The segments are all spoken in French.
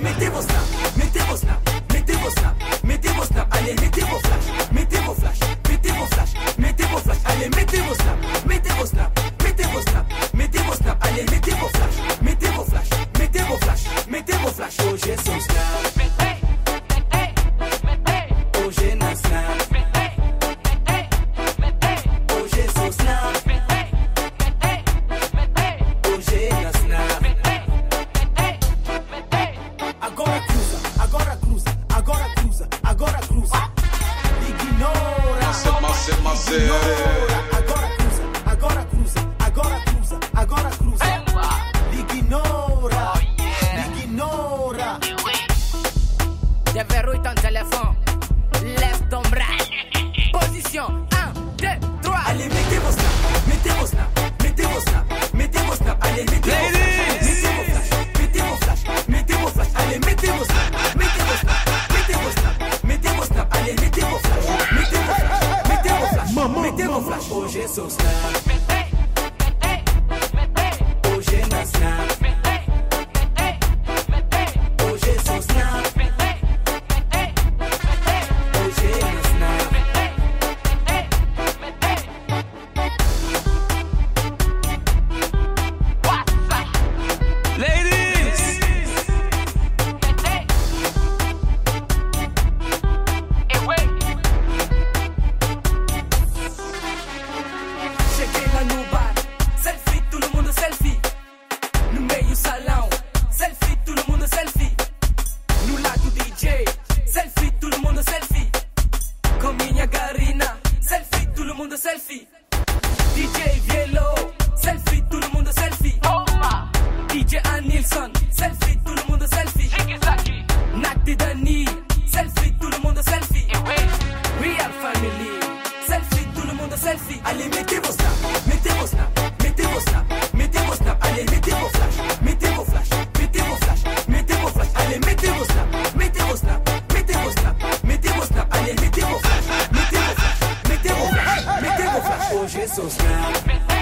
Mettez vos snaps, mettez vos snaps, mettez vos snaps, mettez vos snaps. Allez, mettez vos flashs, mettez vos flashs, mettez vos flashs, mettez vos flashs. Allez, mettez vos snaps, mettez vos snaps, mettez vos snaps, mettez vos snaps. Allez, mettez vos flashs, mettez vos flashs, mettez vos flashs, mettez vos flashs. Oh, j'ai son snap. for Jesus now.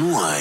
Why?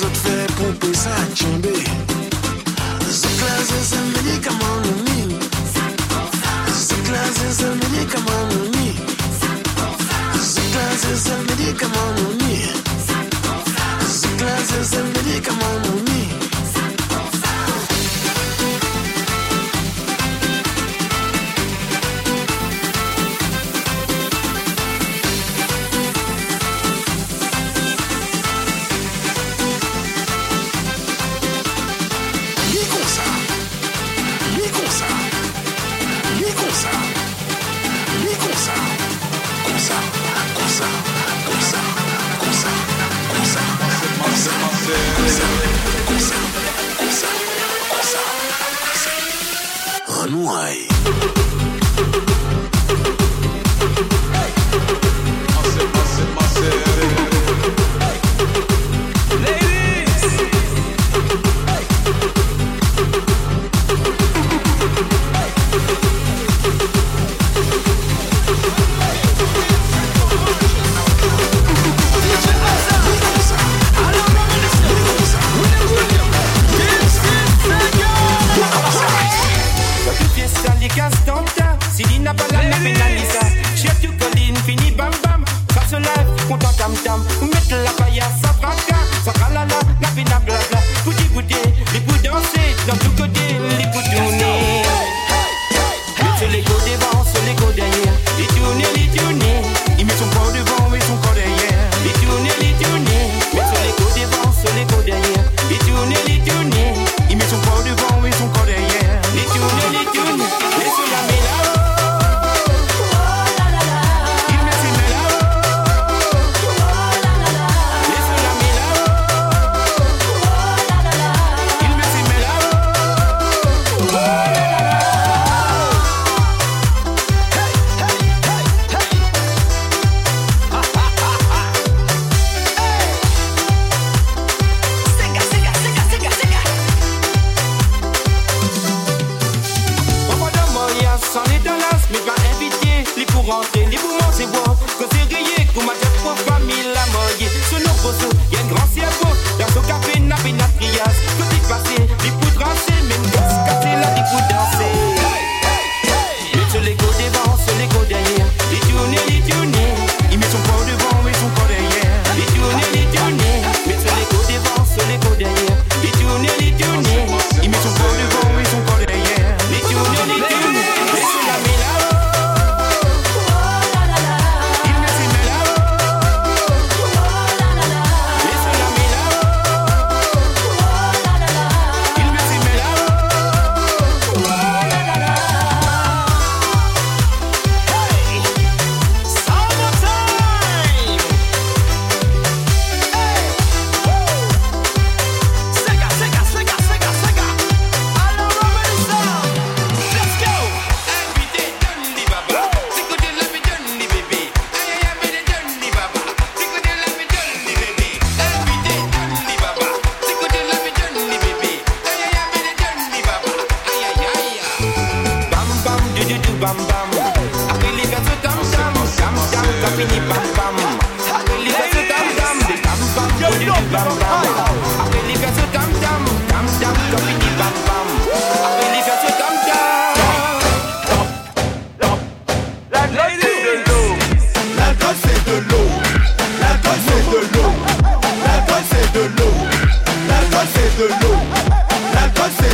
I'm fait pomper ça, chambé. no ar.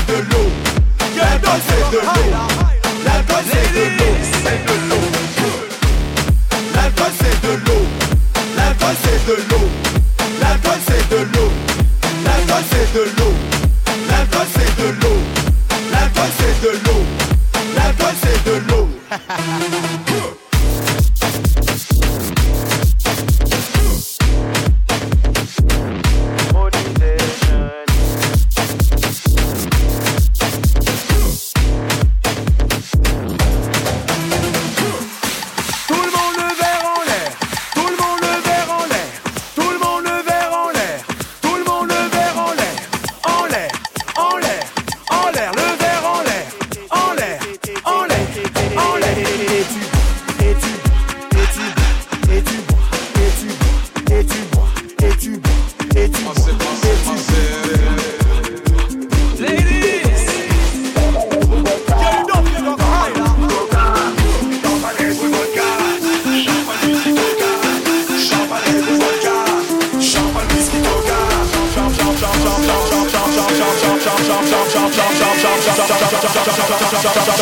de l'eau. L'alcool c'est de l'eau.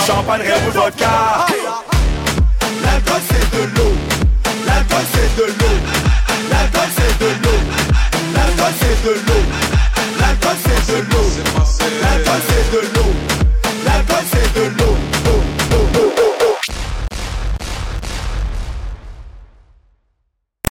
champagne, rêve vodka. L'alcool c'est de l'eau, l'alcool c'est de l'eau.